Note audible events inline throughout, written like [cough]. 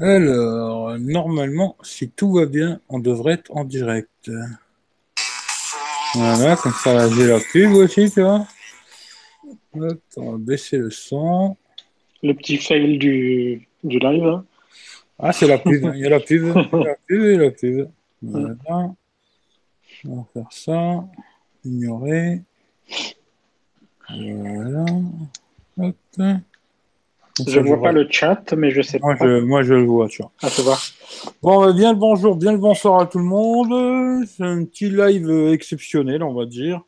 Alors, normalement, si tout va bien, on devrait être en direct. Voilà, comme ça, j'ai la pub aussi, tu vois. Hop, on va baisser le son. Le petit fail du, du live. hein. Ah, c'est la pub. Il y a la pub. Il y a la [laughs] pub et la pub. Voilà. On va faire ça. Ignorer. Voilà. Hop. Je ne vois pas le chat, mais je sais Moi pas. je, moi, je le vois, tu vois. Ah, tu vois. Bon, bah, bien le bonjour, bien le bonsoir à tout le monde. C'est un petit live euh, exceptionnel, on va dire.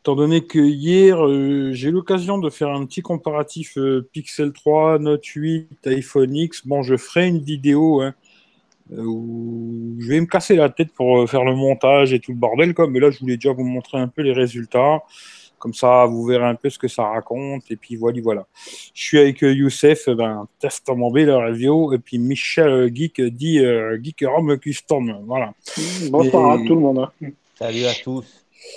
Étant donné que hier, euh, j'ai eu l'occasion de faire un petit comparatif euh, Pixel 3, Note 8, iPhone X. Bon, je ferai une vidéo hein, euh, où je vais me casser la tête pour euh, faire le montage et tout le bordel, quoi. Mais là, je voulais déjà vous montrer un peu les résultats. Comme ça, vous verrez un peu ce que ça raconte. Et puis voilà, voilà. Je suis avec euh, Youssef, euh, ben, Testament B, la review, et puis Michel euh, Geek, dit euh, Geek Rome Custom. Voilà. Bonsoir Et- à tout le monde. hein. Salut à tous.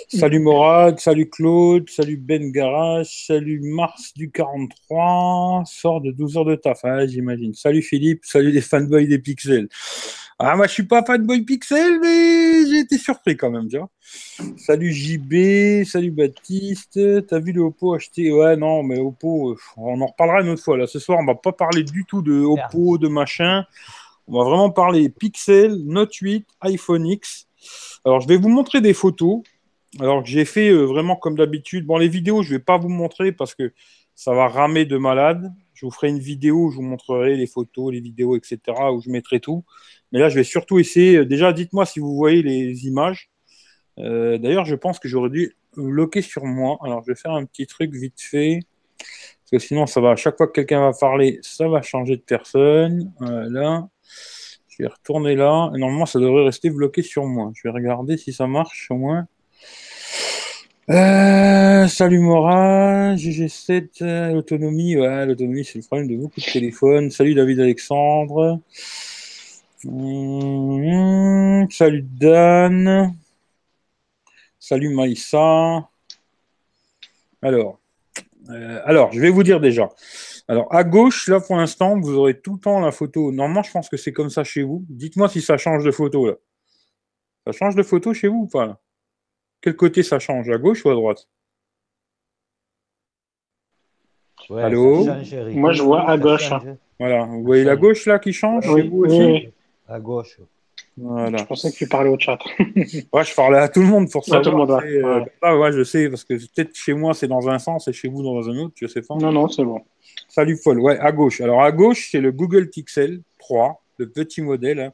Salut Morad, salut Claude, salut Ben Garage, salut Mars du 43, sort de 12 heures de taf, hein, j'imagine. Salut Philippe, salut les fanboys des pixels. Ah, moi je suis pas fanboy pixel, mais j'ai été surpris quand même, tu vois. Salut JB, salut Baptiste, t'as vu le Oppo acheté? Ouais, non, mais Oppo, euh, on en reparlera une autre fois. Là, ce soir, on va pas parler du tout de Oppo, de machin. On va vraiment parler Pixel, Note 8, iPhone X. Alors, je vais vous montrer des photos. Alors j'ai fait euh, vraiment comme d'habitude. Bon, les vidéos, je vais pas vous montrer parce que ça va ramer de malade. Je vous ferai une vidéo où je vous montrerai les photos, les vidéos, etc., où je mettrai tout. Mais là, je vais surtout essayer. euh, Déjà, dites-moi si vous voyez les images. Euh, D'ailleurs, je pense que j'aurais dû bloquer sur moi. Alors, je vais faire un petit truc vite fait. Parce que sinon, ça va, à chaque fois que quelqu'un va parler, ça va changer de personne. Voilà. Je vais retourner là. Normalement, ça devrait rester bloqué sur moi. Je vais regarder si ça marche au moins. Euh, salut Mora, GG7, euh, l'autonomie, c'est le problème de beaucoup de téléphones. Salut David Alexandre. Hum, salut Dan. Salut Maïssa. Alors, euh, alors, je vais vous dire déjà. Alors, à gauche, là pour l'instant, vous aurez tout le temps la photo. Normalement, je pense que c'est comme ça chez vous. Dites-moi si ça change de photo. Ça change de photo chez vous ou pas Quel côté ça change À gauche ou à droite? Ouais, Allô? ça change, Eric. Moi, je vois à Ça gauche, change. Voilà, vous voyez la gauche là qui change Oui, chez vous aussi? Oui. À gauche. Voilà. Je pensais que tu parlais au chat. [laughs] Ouais, je parlais à tout le monde pour À savoir. tout le monde, ouais. euh, Ouais. ah ouais, je sais, parce que peut-être chez moi c'est dans un sens et chez vous dans un autre, je sais pas. Non, non, c'est bon. Salut Paul, ouais, à gauche. Alors à gauche, c'est le Google Pixel 3, le petit modèle. hein.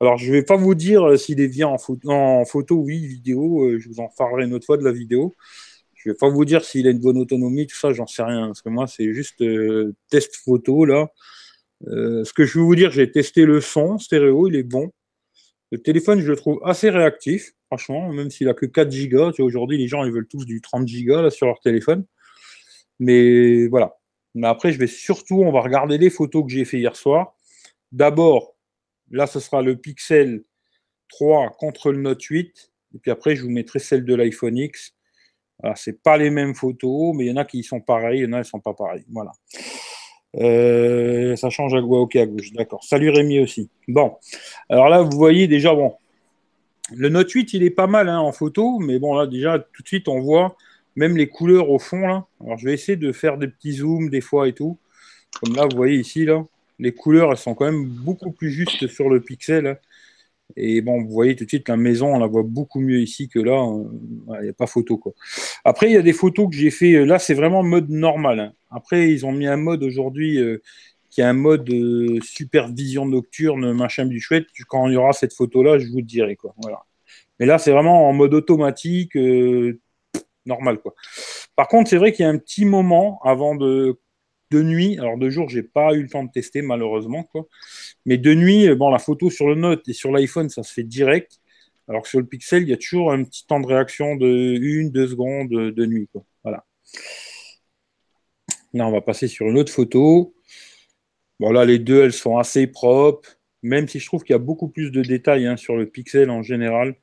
Alors je vais pas vous dire euh, s'il est bien en photo, en photo oui, vidéo, euh, je vous en parlerai une autre fois de la vidéo. Je vais pas vous dire s'il a une bonne autonomie, tout ça, j'en sais rien, parce que moi c'est juste euh, test photo là. Ce que je vais vous dire, j'ai testé le son stéréo, il est bon. Le téléphone, je le trouve assez réactif, franchement, même s'il a que 4 Go. Tu vois, aujourd'hui, les gens, ils veulent tous du 30 Go là, sur leur téléphone. Mais voilà. Mais après, je vais surtout, on va regarder les photos que j'ai fait hier soir. D'abord, là, ce sera le Pixel 3 contre le Note 8. Et puis après, je vous mettrai celle de l'iPhone X. C'est pas les mêmes photos, mais il y en a qui sont pareilles, il y en a qui sont pas pareilles. Voilà. Euh, ça change à gauche, ok à gauche, d'accord. Salut Rémi aussi. Bon, alors là, vous voyez déjà, bon, le Note 8, il est pas mal hein, en photo, mais bon, là, déjà, tout de suite, on voit même les couleurs au fond, là. Alors, je vais essayer de faire des petits zooms des fois et tout. Comme là, vous voyez ici, là, les couleurs, elles sont quand même beaucoup plus justes sur le pixel. Et bon, vous voyez tout de suite, la maison, on la voit beaucoup mieux ici que là. euh, Il n'y a pas photo, quoi. Après, il y a des photos que j'ai fait. euh, Là, c'est vraiment mode normal. hein. Après, ils ont mis un mode aujourd'hui euh, qui est un mode euh, supervision nocturne, machin du chouette. Quand il y aura cette photo-là, je vous le dirai, quoi. Mais là, c'est vraiment en mode automatique, normal, quoi. Par contre, c'est vrai qu'il y a un petit moment avant de, de nuit. Alors, de jour, j'ai pas eu le temps de tester, malheureusement. Mais de nuit, euh, bon, la photo sur le Note et sur l'iPhone, ça se fait direct. Alors que sur le Pixel, il y a toujours un petit temps de réaction de une, deux secondes de, nuit, quoi. Voilà. Là, on va passer sur une autre photo. Bon, les deux, elles sont assez propres, même si je trouve qu'il y a beaucoup plus de détails hein, sur le Pixel en général.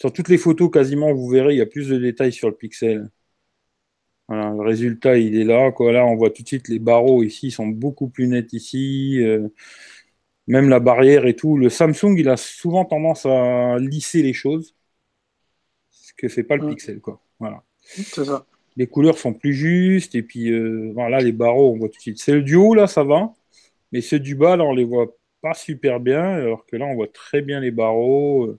Sur toutes les photos, quasiment, vous verrez, il y a plus de détails sur le Pixel. Voilà, le résultat, il est là. Quoi. Là, on voit tout de suite les barreaux ici ils sont beaucoup plus nets ici. euh, même la barrière et tout. Le Samsung, il a souvent tendance à lisser les choses. Ce que fait pas le Mm. Pixel, quoi. Voilà. C'est ça. Les couleurs sont plus justes. Et puis, euh, voilà, les barreaux, on voit tout de suite. C'est le duo, là, ça va. Mais ceux du bas, là, on les voit pas super bien. Alors que là, on voit très bien les barreaux.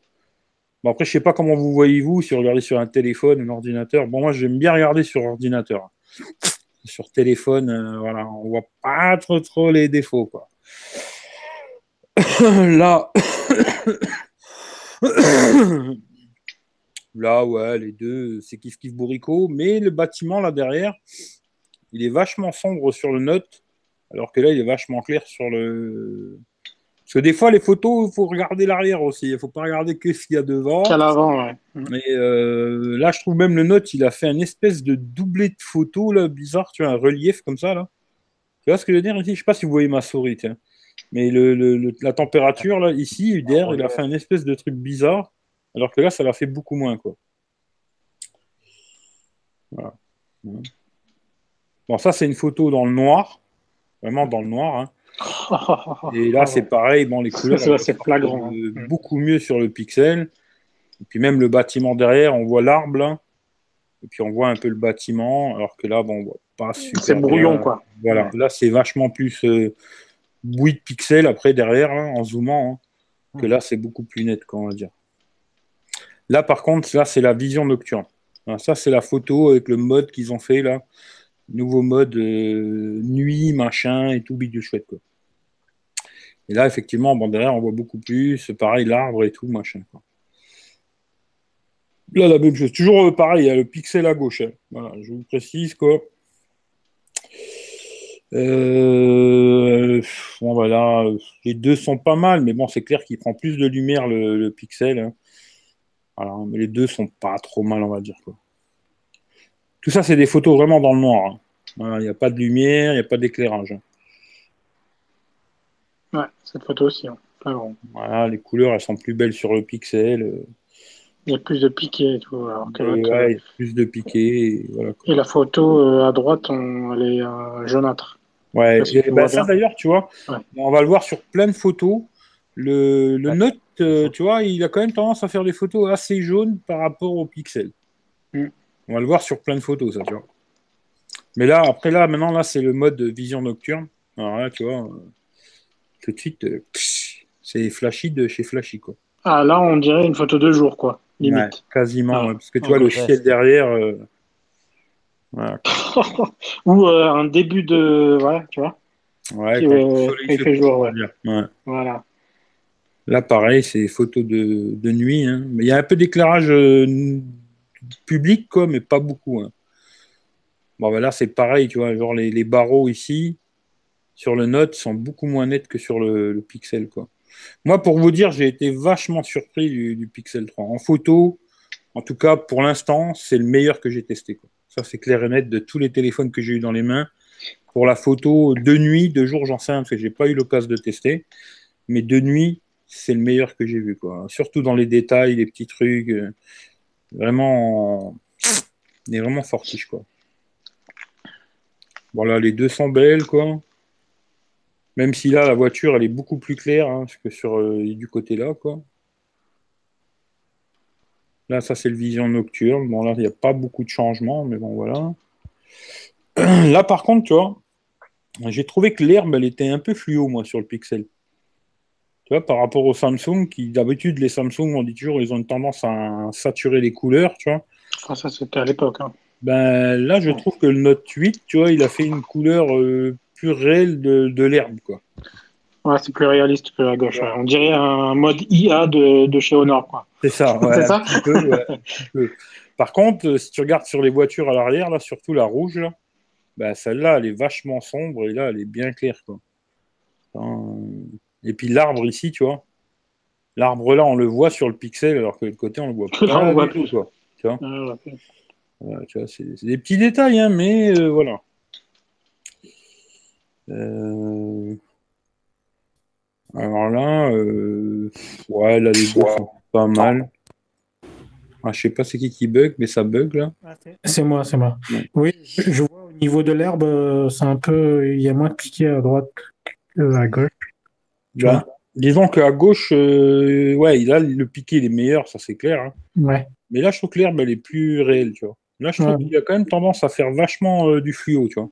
Bon, après, je sais pas comment vous voyez, vous, si vous regardez sur un téléphone, un ordinateur. Bon, moi, j'aime bien regarder sur ordinateur. Sur téléphone, euh, voilà, on voit pas trop, trop les défauts, quoi. [coughs] Là. [coughs] Là, ouais, les deux, c'est kiff kiff bourricot. Mais le bâtiment, là derrière, il est vachement sombre sur le Note, alors que là, il est vachement clair sur le. Parce que des fois, les photos, il faut regarder l'arrière aussi. Il ne faut pas regarder que ce qu'il y a devant. Qu'à l'avant, ouais. Mais euh, là, je trouve même le Note, il a fait un espèce de doublé de photos, là, bizarre, tu vois, un relief comme ça, là. Tu vois ce que je veux dire ici Je sais pas si vous voyez ma souris, tiens. Mais le, le- le- la température, là, ici, UDR, il a fait un espèce de truc bizarre, alors que là, ça l'a fait beaucoup moins, quoi. Voilà. Bon, ça, c'est une photo dans le noir, vraiment dans le noir. hein. [laughs] Et là, c'est pareil, bon, les couleurs, c'est flagrant. Mm. beaucoup mieux sur le pixel. Et puis même le bâtiment derrière, on voit l'arbre là. Et puis on voit un peu le bâtiment, alors que là, bon, on voit pas super. C'est brouillon, quoi. Voilà, là, c'est vachement plus euh, bouillie de pixels après derrière, hein, en zoomant. hein, que là, c'est beaucoup plus net, quoi, on va dire. Là, par contre, là, c'est la vision nocturne. Ça, c'est la photo avec le mode qu'ils ont fait là. Nouveau mode euh, nuit, machin et tout, bidule chouette, quoi. Et là, effectivement, bon, derrière, on voit beaucoup plus. Pareil, l'arbre et tout, machin. Quoi. Là, la même chose. Toujours euh, pareil, le pixel à gauche. hein. Voilà, je vous précise, quoi. Euh, bon, voilà, les deux sont pas mal, mais bon, c'est clair qu'il prend plus de lumière le, le pixel. hein. Voilà, mais les deux sont pas trop mal, on va dire. Quoi. Tout ça, c'est des photos vraiment dans le noir. hein. Voilà, Il n'y a pas de lumière, il n'y a pas d'éclairage. Ouais, cette photo aussi. hein. Flagrant. Voilà, les couleurs, elles sont plus belles sur le pixel. euh, Il y a plus de piquets et tout. Alors que et ouais, euh, il y a plus de piquets. et voilà, quoi. Et la photo euh, à droite, on- elle est euh, jaunâtre. Ouais, et bah, vois ça d'ailleurs, tu vois, Ouais. on va le voir sur plein de photos. Le, le Ouais. Note, euh, tu vois, il a quand même tendance à faire des photos assez jaunes par rapport au Pixel. Mm. On va le voir sur plein de photos, ça, tu vois. Mais là, après, là, maintenant, là, c'est le mode vision nocturne. Alors là, tu vois, euh, tout de suite, euh, c'est flashy de chez Flashy, quoi. Ah, là, on dirait une photo de jour, quoi. Ouais, Limite. quasiment, Ah. ouais, parce que tu Ah, vois le ouais. ciel derrière. euh, voilà. [laughs] Ou euh, un début de. Ouais, tu vois. Ouais, Qui, euh, il fait jour, ouais. Voilà. Là, pareil, c'est photos de, de nuit. hein. Mais il y a un peu d'éclairage euh, public, quoi, mais pas beaucoup. hein. Bon, ben là, c'est pareil, tu vois, genre les, les barreaux ici, sur le Note, sont beaucoup moins nets que sur le, Pixel, quoi. Moi, pour vous dire, j'ai été vachement surpris du, Pixel 3. En photo, en tout cas, pour l'instant, c'est le meilleur que j'ai testé, quoi. Ça, c'est clair et net de tous les téléphones que j'ai eu dans les mains. Pour la photo de nuit, de jour, j'en sais rien, parce que j'ai pas eu l'occasion de tester. Mais de nuit, c'est le meilleur que j'ai vu, quoi. Surtout dans les détails, les petits trucs. euh, vraiment, il est vraiment fortiche, quoi. Voilà, les deux sont belles, quoi. Même si là, la voiture, elle est beaucoup plus claire hein, que sur euh, du côté là, quoi. Là, ça, c'est le vision nocturne. Bon, là, il n'y a pas beaucoup de changements, mais bon, voilà. [clears throat] Là, par contre, tu vois, j'ai trouvé que l'herbe, elle était un peu fluo, moi, sur le Pixel. Tu vois, par rapport au Samsung, qui d'habitude, les Samsung, on dit toujours, ils ont une tendance à saturer les couleurs, tu vois. Ah, ça, c'était à l'époque. hein. Ben, là, je trouve que le Note 8, tu vois, il a fait une couleur euh, plus réelle de, de l'herbe, quoi. Ouais, c'est plus réaliste que la gauche. ouais. On dirait un mode IA de, de chez Honor, quoi. C'est ça, ouais, C'est ça un petit peu, ouais, un petit peu. Par contre, euh, si tu regardes sur les voitures à l'arrière, là, surtout la rouge, là, ben, celle-là, elle est vachement sombre et là, elle est bien claire, quoi. Enfin, Et puis l'arbre ici, tu vois. L'arbre là, on le voit sur le pixel, alors que de l'autre côté, on le voit [laughs] pas. Là, on voit tout, plus. quoi. Ah, ouais. Voilà, tu vois, c'est des petits détails, hein, mais euh, voilà. Euh, Alors là, euh, ouais, là, les deux sont pas mal. Ah, je sais pas c'est qui qui bug, mais ça bug là. C'est moi, c'est moi. Ouais. Oui, je vois au niveau de l'herbe, c'est un peu. Il y a moins de piquets à droite que à gauche. Tu Bah, disons qu'à gauche, euh, ouais, là, le piqué il est meilleur, ça c'est clair. hein. Ouais. Mais là, je trouve que l'herbe, elle est plus réelle, tu vois. Là, je trouve Ouais. qu'il y a quand même tendance à faire vachement euh, du fluo, tu vois.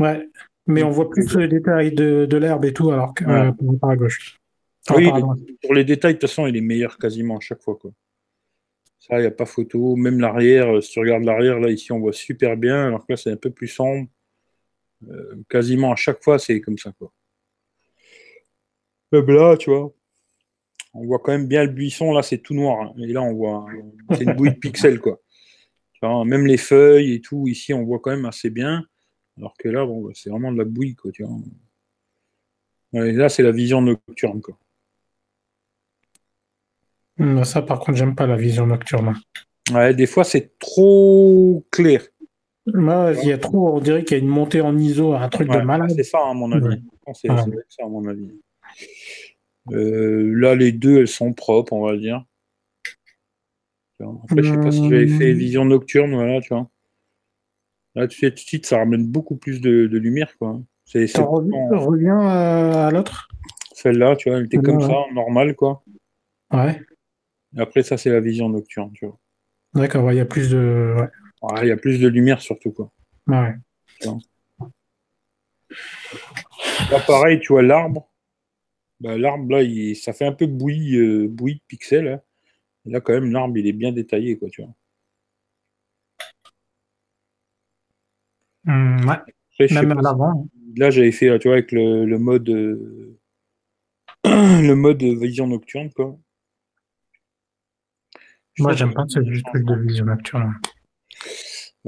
Ouais. Mais on voit plus les détails de, de l'herbe et tout, alors que Ouais. euh, par à gauche. Enfin, Oui, par à droite. Sur les détails, de toute façon, il est meilleur quasiment à chaque fois, quoi. Ça, il n'y a pas photo. Même l'arrière, euh, si tu regardes l'arrière, là, ici, on voit super bien, alors que là, c'est un peu plus sombre. Euh, quasiment à chaque fois, c'est comme ça, quoi. Même là, tu vois, on voit quand même bien le buisson, là, c'est tout noir. hein. Et là, on voit, c'est une bouille de pixels, quoi. Vois, même les feuilles et tout, ici, on voit quand même assez bien. Alors que là, bon, bah, c'est vraiment de la bouille, quoi, tu vois. Là, c'est la vision nocturne, quoi. Hum, Ça, par contre, j'aime pas la vision nocturne. Ouais, des fois, c'est trop clair. Moi, il y a trop, on dirait qu'il y a une montée en ISO, un truc Ouais, de malade. c'est ça, à mon avis. Ouais. C'est ça, à mon avis. Euh, là, les deux, elles sont propres, on va dire. Tu vois. Après, je sais pas si j'avais fait vision nocturne, voilà, tu vois. Là, tu sais, tout de suite, ça ramène beaucoup plus de, de lumière, quoi. C'est reviens, pourtant- reviens à, l'autre? Celle-là, tu vois, elle était comme ça, normale, quoi. Ouais. Et après, ça, c'est la vision nocturne, tu vois. D'accord, ouais, il y a plus de. Ouais. Ouais, Il y a plus de lumière, surtout, quoi. Ouais. Là, pareil, tu vois, l'arbre. Bah, l'arbre, là, il- ça fait un peu bouillie, euh, bouillie de pixels. hein. Là, quand même, l'arbre, il est bien détaillé, quoi, tu vois. Hum, ouais. Après, Même à l'avant. si- Là, j'avais fait, tu vois, avec le, le mode, euh, [clears throat] le mode vision nocturne, quoi. Je Moi, j'aime pas ce truc de vision nocturne.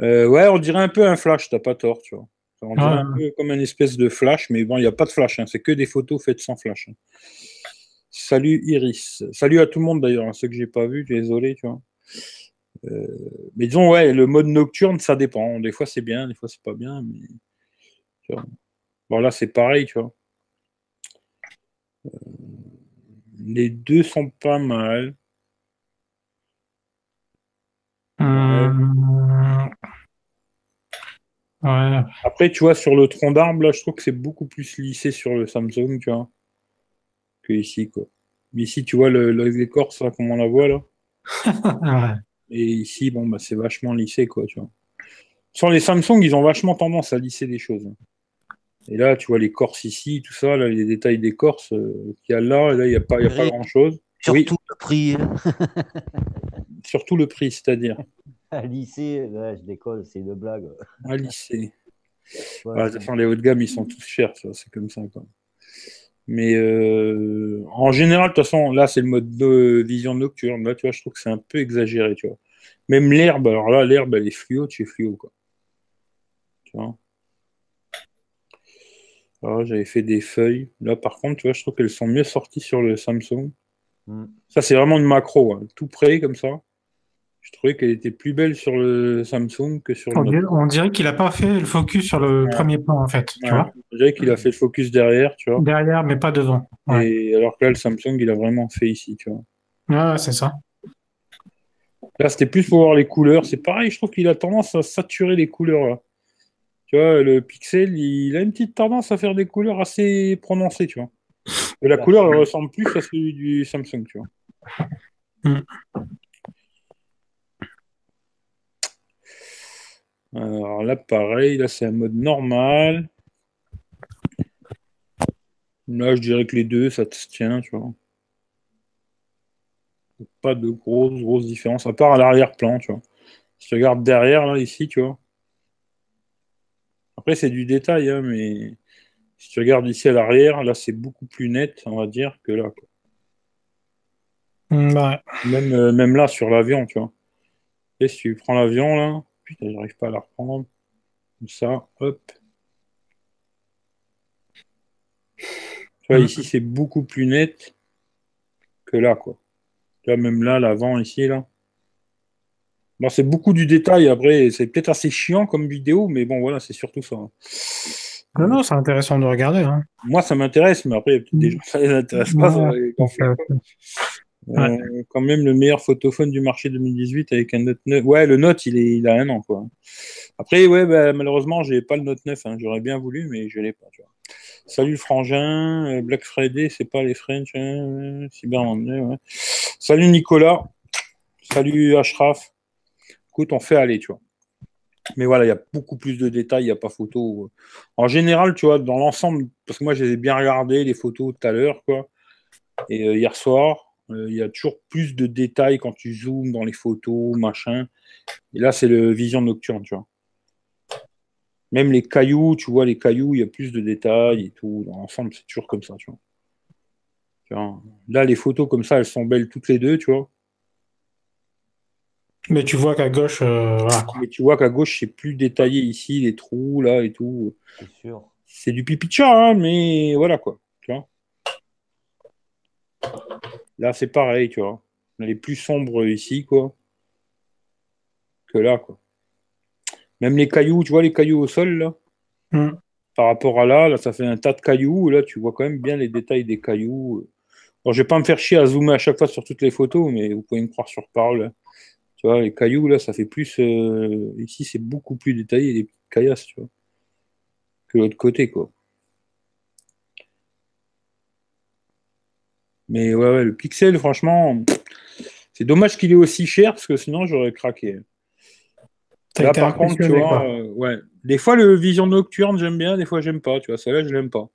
Euh, ouais, on dirait un peu un flash, t'as pas tort, tu vois. On dirait un peu comme une espèce de flash, mais bon, il n'y a pas de flash, hein, c'est que des photos faites sans flash. hein. Salut Iris. Salut à tout le monde d'ailleurs, hein, ceux que j'ai pas vus, désolé, tu vois. Euh, mais disons, ouais, le mode nocturne, ça dépend. Des fois c'est bien, des fois c'est pas bien, mais. tu vois. Bon, là c'est pareil, tu vois. Euh, les deux sont pas mal. Ouais. Après, tu vois, sur le tronc d'arbre, là, je trouve que c'est beaucoup plus lissé sur le Samsung, tu vois, que ici, quoi. Mais ici, tu vois le- le- l'écorce, là, comme on la voit, là. [laughs] Ouais. Et ici, bon, bah, c'est vachement lissé, quoi, tu vois. Sur les Samsung, ils ont vachement tendance à lisser des choses. Et là, tu vois l'écorce ici, tout ça, là, les détails d'écorce euh, qu'il y a là, et là, il n'y a pas, il y a pas grand-chose. Surtout Oui. le prix. [laughs] Surtout le prix, c'est-à-dire À lycée, là, je décolle, c'est une blague. à lisser. Ouais, Ah, de toute façon, les hauts de gamme, ils sont tous chers, vois, c'est comme ça. Quoi. Mais euh, en général, de toute façon, là, c'est le mode de vision nocturne. Là, tu vois, je trouve que c'est un peu exagéré, tu vois. Même l'herbe, alors là, l'herbe, elle est fluo, tu es fluo, quoi. Tu vois? Alors, j'avais fait des feuilles. Là, par contre, tu vois, je trouve qu'elles sont mieux sorties sur le Samsung. Hmm. Ça, c'est vraiment une macro, hein, tout près, comme ça. Je trouvais qu'elle était plus belle sur le Samsung que sur le On dirait, on dirait qu'il a pas fait le focus sur le Ouais. premier plan, en fait. Tu Ouais. vois On dirait qu'il a fait le focus derrière, tu vois. Derrière, mais pas devant. Ouais, Et alors que là, le Samsung, il a vraiment fait ici, tu vois. Ouais, ouais, c'est ça. Là, c'était plus pour voir les couleurs. C'est pareil, je trouve qu'il a tendance à saturer les couleurs. Là. Tu vois, le Pixel, il a une petite tendance à faire des couleurs assez prononcées, tu vois. Et la couleur, elle ressemble plus à celui du Samsung, tu vois. Mm. Alors là, pareil, là, c'est un mode normal. Là, je dirais que les deux, ça se tient, tu vois. Pas de grosses, grosses différences, à part à l'arrière-plan, tu vois. Si tu regardes derrière, là, ici, tu vois. Après, c'est du détail, hein, mais si tu regardes ici à l'arrière, là, c'est beaucoup plus net, on va dire, que là. quoi. Hum, ouais. Même, euh, même là, sur l'avion, tu vois. Et si tu prends l'avion, là, putain, j'arrive pas à la reprendre. Comme ça, hop. Tu vois, Mhm. ici, c'est beaucoup plus net que là, quoi. Tu vois, même là, l'avant, ici, là. Bon, c'est beaucoup du détail, après, c'est peut-être assez chiant comme vidéo, mais bon, voilà, c'est surtout ça. hein. Non, non, c'est intéressant de regarder. Hein. Moi, ça m'intéresse, mais après, il y a peut-être des gens, ça les intéresse pas, ça les. Euh, quand même le meilleur photophone du marché 2018 avec un Note 9. Ouais, le Note, il, est, il a un an, quoi. Après, ouais, bah, malheureusement, j'ai pas le Note 9. hein. J'aurais bien voulu, mais je l'ai pas. Salut Frangin, euh, Black Friday, c'est pas les French, hein, Cyber ouais. Salut Nicolas, salut Ashraf. Écoute, on fait aller, tu vois. Mais voilà, il y a beaucoup plus de détails, il n'y a pas photo. En général, tu vois, dans l'ensemble, parce que moi, j'ai bien regardé les photos tout à l'heure, quoi. Et euh, hier soir, euh, il y a toujours plus de détails quand tu zoomes dans les photos, machin. Et là, c'est le vision nocturne, tu vois. Même les cailloux, tu vois, les cailloux, il y a plus de détails et tout. Dans l'ensemble, c'est toujours comme ça, tu vois. Tu vois. Là, les photos comme ça, elles sont belles toutes les deux, tu vois. Mais tu vois qu'à gauche, euh, voilà, quoi. Mais tu vois qu'à gauche, c'est plus détaillé ici, les trous, là et tout. C'est sûr. C'est du pipi de chat, hein, mais voilà, quoi. Tu vois. Là, c'est pareil, tu vois. Elle est plus sombre ici, quoi. Que là, quoi. Même les cailloux, tu vois, les cailloux au sol, là. Hmm. Par rapport à là, là, ça fait un tas de cailloux. Là, tu vois quand même bien les détails des cailloux. Bon, je vais pas me faire chier à zoomer à chaque fois sur toutes les photos, mais vous pouvez me croire sur parole. Tu vois, les cailloux, là, ça fait plus. euh, Ici, c'est beaucoup plus détaillé, les petites caillasses, tu vois. Que l'autre côté, quoi. Mais ouais, ouais, le pixel, franchement, c'est dommage qu'il est aussi cher, parce que sinon, j'aurais craqué. Là, par contre, tu vois, euh, ouais. Des fois, le vision nocturne, j'aime bien, des fois, j'aime pas. Tu vois, celle-là, je l'aime pas.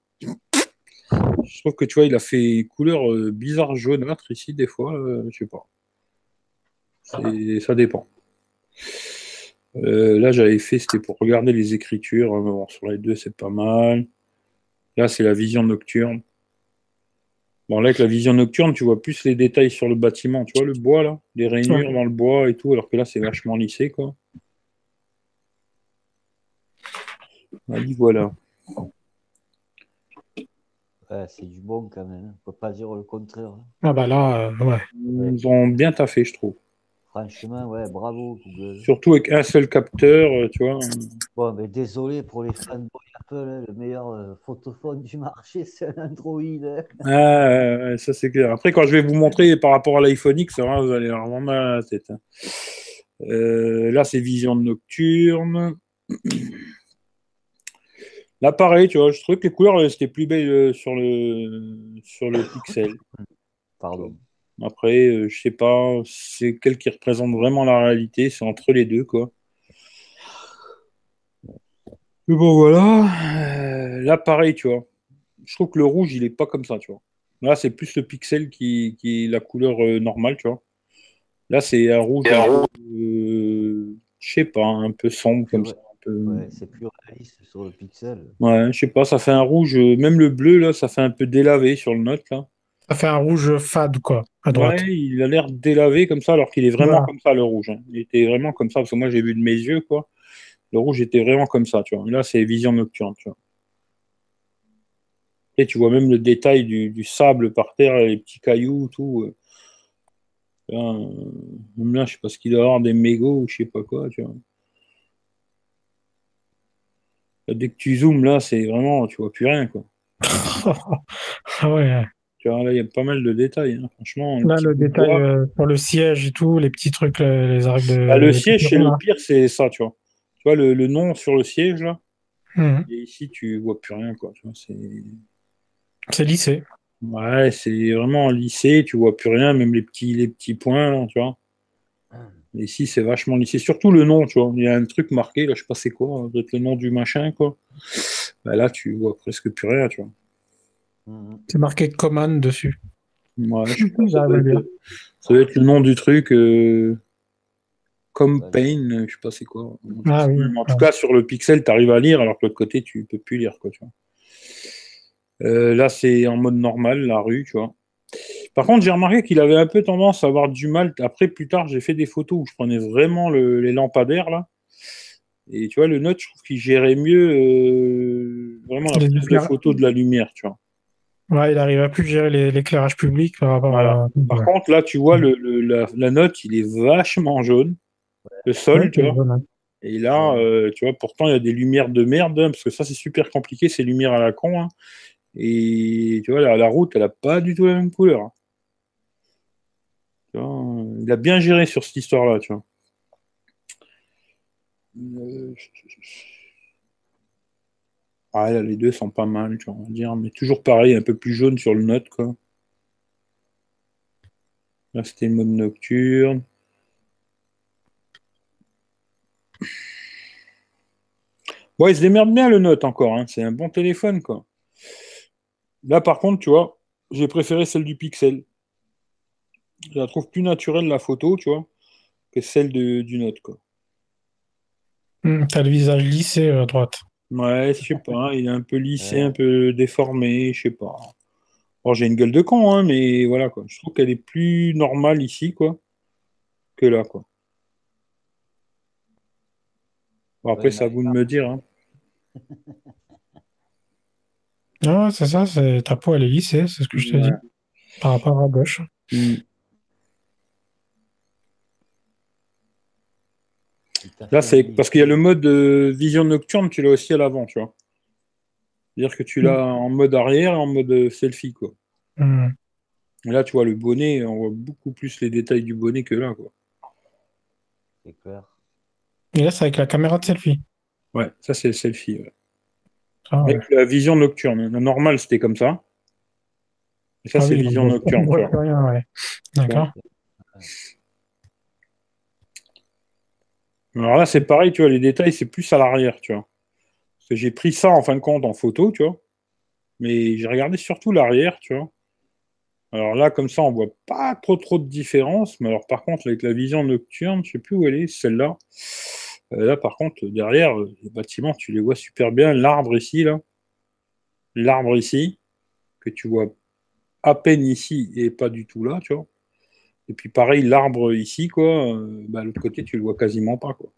Je trouve que tu vois, il a fait couleur euh, bizarre jaunâtre ici, des fois, euh, je sais pas. Ça dépend. Euh, là, j'avais fait, c'était pour regarder les écritures. hein, bon, sur les deux, c'est pas mal. Là, c'est la vision nocturne. Bon, là, avec la vision nocturne, tu vois plus les détails sur le bâtiment. Tu vois le bois, là Les rainures Ouais. dans le bois et tout, alors que là, c'est vachement lissé, quoi. Allez, voilà. Ouais, c'est du bon quand même. On peut pas dire le contraire. hein. Ah bah là, euh, ouais. Ils ont bien taffé, je trouve. Franchement, ouais, bravo Google. Surtout avec un seul capteur, euh, tu vois. Bon, mais désolé pour les fanboys Apple, hein, le meilleur euh, photophone du marché, [laughs] c'est un Android. hein. Ah, ça c'est clair. Après, quand je vais vous montrer par rapport à l'iPhone X, ça va, vous allez avoir vraiment mal à la tête. hein. Euh, là, c'est vision nocturne. [clears throat] Là, pareil, tu vois, je trouvais que les couleurs, c'était plus belle sur le, sur le Pixel. Pardon. Après, euh, je sais pas, c'est quel qui représente vraiment la réalité, c'est entre les deux, quoi. Mais bon, voilà. Euh, là, pareil, tu vois. Je trouve que le rouge, il est pas comme ça, tu vois. Là, c'est plus le pixel qui, qui est la couleur euh, normale, tu vois. Là, c'est un rouge, euh, je sais pas, un peu sombre comme Ouais. ça. Un peu... Ouais, c'est plus réaliste sur le pixel. Ouais, je sais pas, ça fait un rouge, même le bleu, là, ça fait un peu délavé sur le note, là. Ça fait un rouge fade, quoi, à droite. Ouais, il a l'air délavé comme ça, alors qu'il est vraiment Voilà. comme ça, le rouge. hein. Il était vraiment comme ça, parce que moi, j'ai vu de mes yeux, quoi. Le rouge était vraiment comme ça, tu vois. Là, c'est vision nocturne, tu vois. Et tu vois même le détail du, du sable par terre, les petits cailloux, tout. euh. Là, euh, même là, je sais pas ce qu'il doit avoir, des mégots ou je sais pas quoi, tu vois. Là, dès que tu zoomes, là, c'est vraiment, tu vois plus rien, quoi. [laughs] Ah ouais. Tu vois, là, il y a pas mal de détails, hein. franchement. Là, le détail euh, pour le siège et tout, les petits trucs, le- les arcs de. Ah, le siège, c'est le pire, c'est ça, tu vois. Tu vois, le, le nom sur le siège, là, Mhm. et ici, tu vois plus rien, quoi. C'est... Lissé. Ouais, c'est vraiment lissé, tu vois plus rien, même les petits, les petits points, là, tu vois. Ici, c'est vachement lissé. Surtout le nom, tu vois. Il y a un truc marqué, là, je sais pas c'est quoi, ça doit être le nom du machin, quoi. Bah, là, tu vois presque plus rien, tu vois. C'est marqué command dessus. Ouais, je sais pas, ça, doit être, ça doit être le nom du truc. Euh... Comme. Pain, je sais pas c'est quoi. Ah oui. En tout cas, sur le pixel, tu arrives à lire, alors que l'autre côté, tu peux plus lire, quoi, tu vois. Euh, là, c'est en mode normal, la rue, tu vois. Par contre, j'ai remarqué qu'il avait un peu tendance à avoir du mal. Après, plus tard, j'ai fait des photos où je prenais vraiment le- les lampadaires, là. Et tu vois, le note, je trouve qu'il gérait mieux euh, vraiment la prise de photo de la lumière, tu vois. Ouais, il arrive à plus gérer l'éclairage public par rapport Voilà. à. Par Ouais. contre, là, tu vois, le, le- la, la note, il est vachement jaune. Le sol, Ouais, tu vois. hein. Et là, euh, tu vois, pourtant, il y a des lumières de merde, hein, parce que ça, c'est super compliqué, ces lumières à la con. hein. Et tu vois, la, la route, elle a pas du tout la même couleur. Tu vois, il a bien géré sur cette histoire-là, tu vois. Euh, Ah, là, les deux sont pas mal, tu vois, on va dire, mais toujours pareil, un peu plus jaune sur le note, quoi. Là, c'était le mode nocturne. Bon, il se démerde bien le note encore, hein. c'est un bon téléphone, quoi. Là, par contre, tu vois, j'ai préféré celle du Pixel. Je la trouve plus naturelle, la photo, tu vois, que celle de- du note, quoi. Hmm, T'as le visage lissé euh, à droite. Ouais, je sais pas, il est un peu lissé, Ouais. un peu déformé, je sais pas. Bon, j'ai une gueule de con, hein, mais voilà, quoi. Je trouve qu'elle est plus normale ici, quoi, que là, quoi. Bon, après, Ouais, c'est à vous de me dire, hein. Ah, ouais, c'est ça, c'est ta peau elle est lissée, c'est ce que je te Ouais. dis. Par rapport à gauche. Hmm. Tout à Là, c'est parce qu'il y a le mode euh, vision nocturne, tu l'as aussi à l'avant, tu vois. C'est-à-dire que tu l'as en mode arrière et en mode euh, selfie, quoi. Hmm. Et là, tu vois, le bonnet, on voit beaucoup plus les détails du bonnet que là, quoi. C'est clair. Et là, c'est avec la caméra de selfie. Ouais, ça, c'est le selfie. ouais. Ah, ouais. Avec la vision nocturne. La normale, c'était comme ça. Et ça, Ah c'est oui, vision nocturne. [laughs] D'accord. Alors là, c'est pareil, tu vois, les détails, c'est plus à l'arrière, tu vois. Parce que j'ai pris ça, en fin de compte, en photo, tu vois. Mais j'ai regardé surtout l'arrière, tu vois. Alors là, comme ça, on voit pas trop trop de différence. Mais alors, par contre, avec la vision nocturne, je sais plus où elle est, celle-là. Euh, là, par contre, derrière, euh, les bâtiments, tu les vois super bien. L'arbre ici, là. L'arbre ici, que tu vois à peine ici et pas du tout là, tu vois. Et puis pareil, l'arbre ici, quoi, euh, bah, l'autre côté, tu le vois quasiment pas, quoi.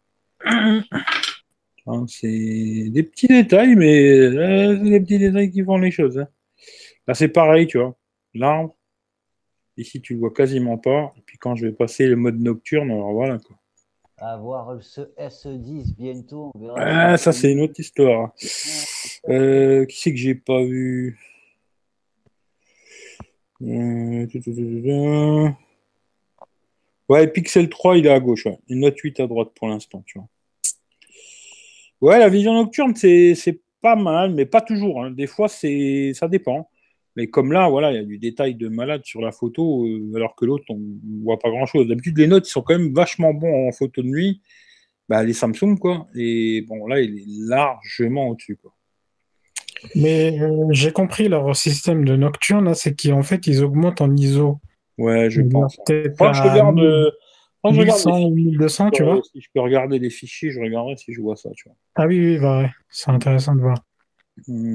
Hein, c'est des petits détails, mais euh, c'est les petits détails qui font les choses. hein. Là, c'est pareil, tu vois. L'arbre, ici, tu le vois quasiment pas. Et puis quand je vais passer le mode nocturne, alors voilà, quoi. À voir ce S10 bientôt. On verra Ah, ça, c'est une autre histoire. Euh, qui c'est que j'ai pas vu? Euh, tu, tu, tu, tu, tu. Ouais, Pixel 3, il est à gauche. Ouais. Une note 8 à droite pour l'instant, tu vois. Ouais, la vision nocturne, c'est pas mal, mais pas toujours. hein. Des fois, ça dépend. Mais comme là, voilà, il y a du détail de malade sur la photo, euh, alors que l'autre, on ne voit pas grand-chose. D'habitude, les notes sont quand même vachement bons en photo de nuit. Bah, les Samsung, quoi. Et bon, là, il est largement au-dessus. Mais euh, j'ai compris leur système de nocturne, c'est qu'en fait, ils augmentent en ISO. Ouais, je pense. Je regarde, euh, quand je regarde les 1100 ou 1200, tu vois. Si je peux regarder les fichiers, je regarderai si je vois ça, tu vois. Ah oui, oui, bah ouais. C'est intéressant de voir.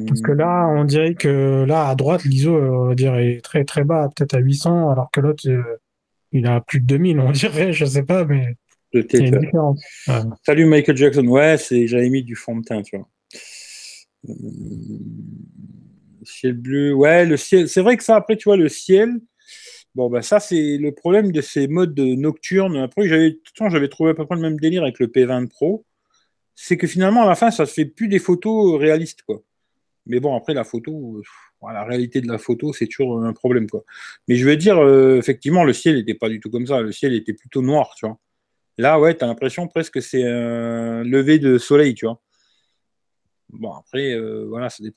Parce que Hmm. là, on dirait que là, à droite, l'ISO, euh, on est très très bas, peut-être à 800, alors que l'autre, euh, il a plus de 2000, on [laughs] dirait, je sais pas, mais il y a Peut-être. une différence. Ouais. Salut Michael Jackson. Ouais, c'est j'avais mis du fond de teint, tu vois. Euh, ciel bleu. Ouais, le ciel. C'est vrai que ça, après, tu vois, le ciel. Bon, bah ça, c'est le problème de ces modes nocturnes. Après, j'avais, trouvé à peu près le même délire avec le P20 Pro. C'est que finalement, à la fin, ça se fait plus des photos réalistes. Mais bon, après, la photo, la réalité de la photo, c'est toujours un problème. Mais je veux dire, euh, effectivement, le ciel n'était pas du tout comme ça. Le ciel était plutôt noir, tu vois. Là, ouais, t'as l'impression presque que c'est un lever de soleil, tu vois. Bon, après, euh, voilà, ça dépend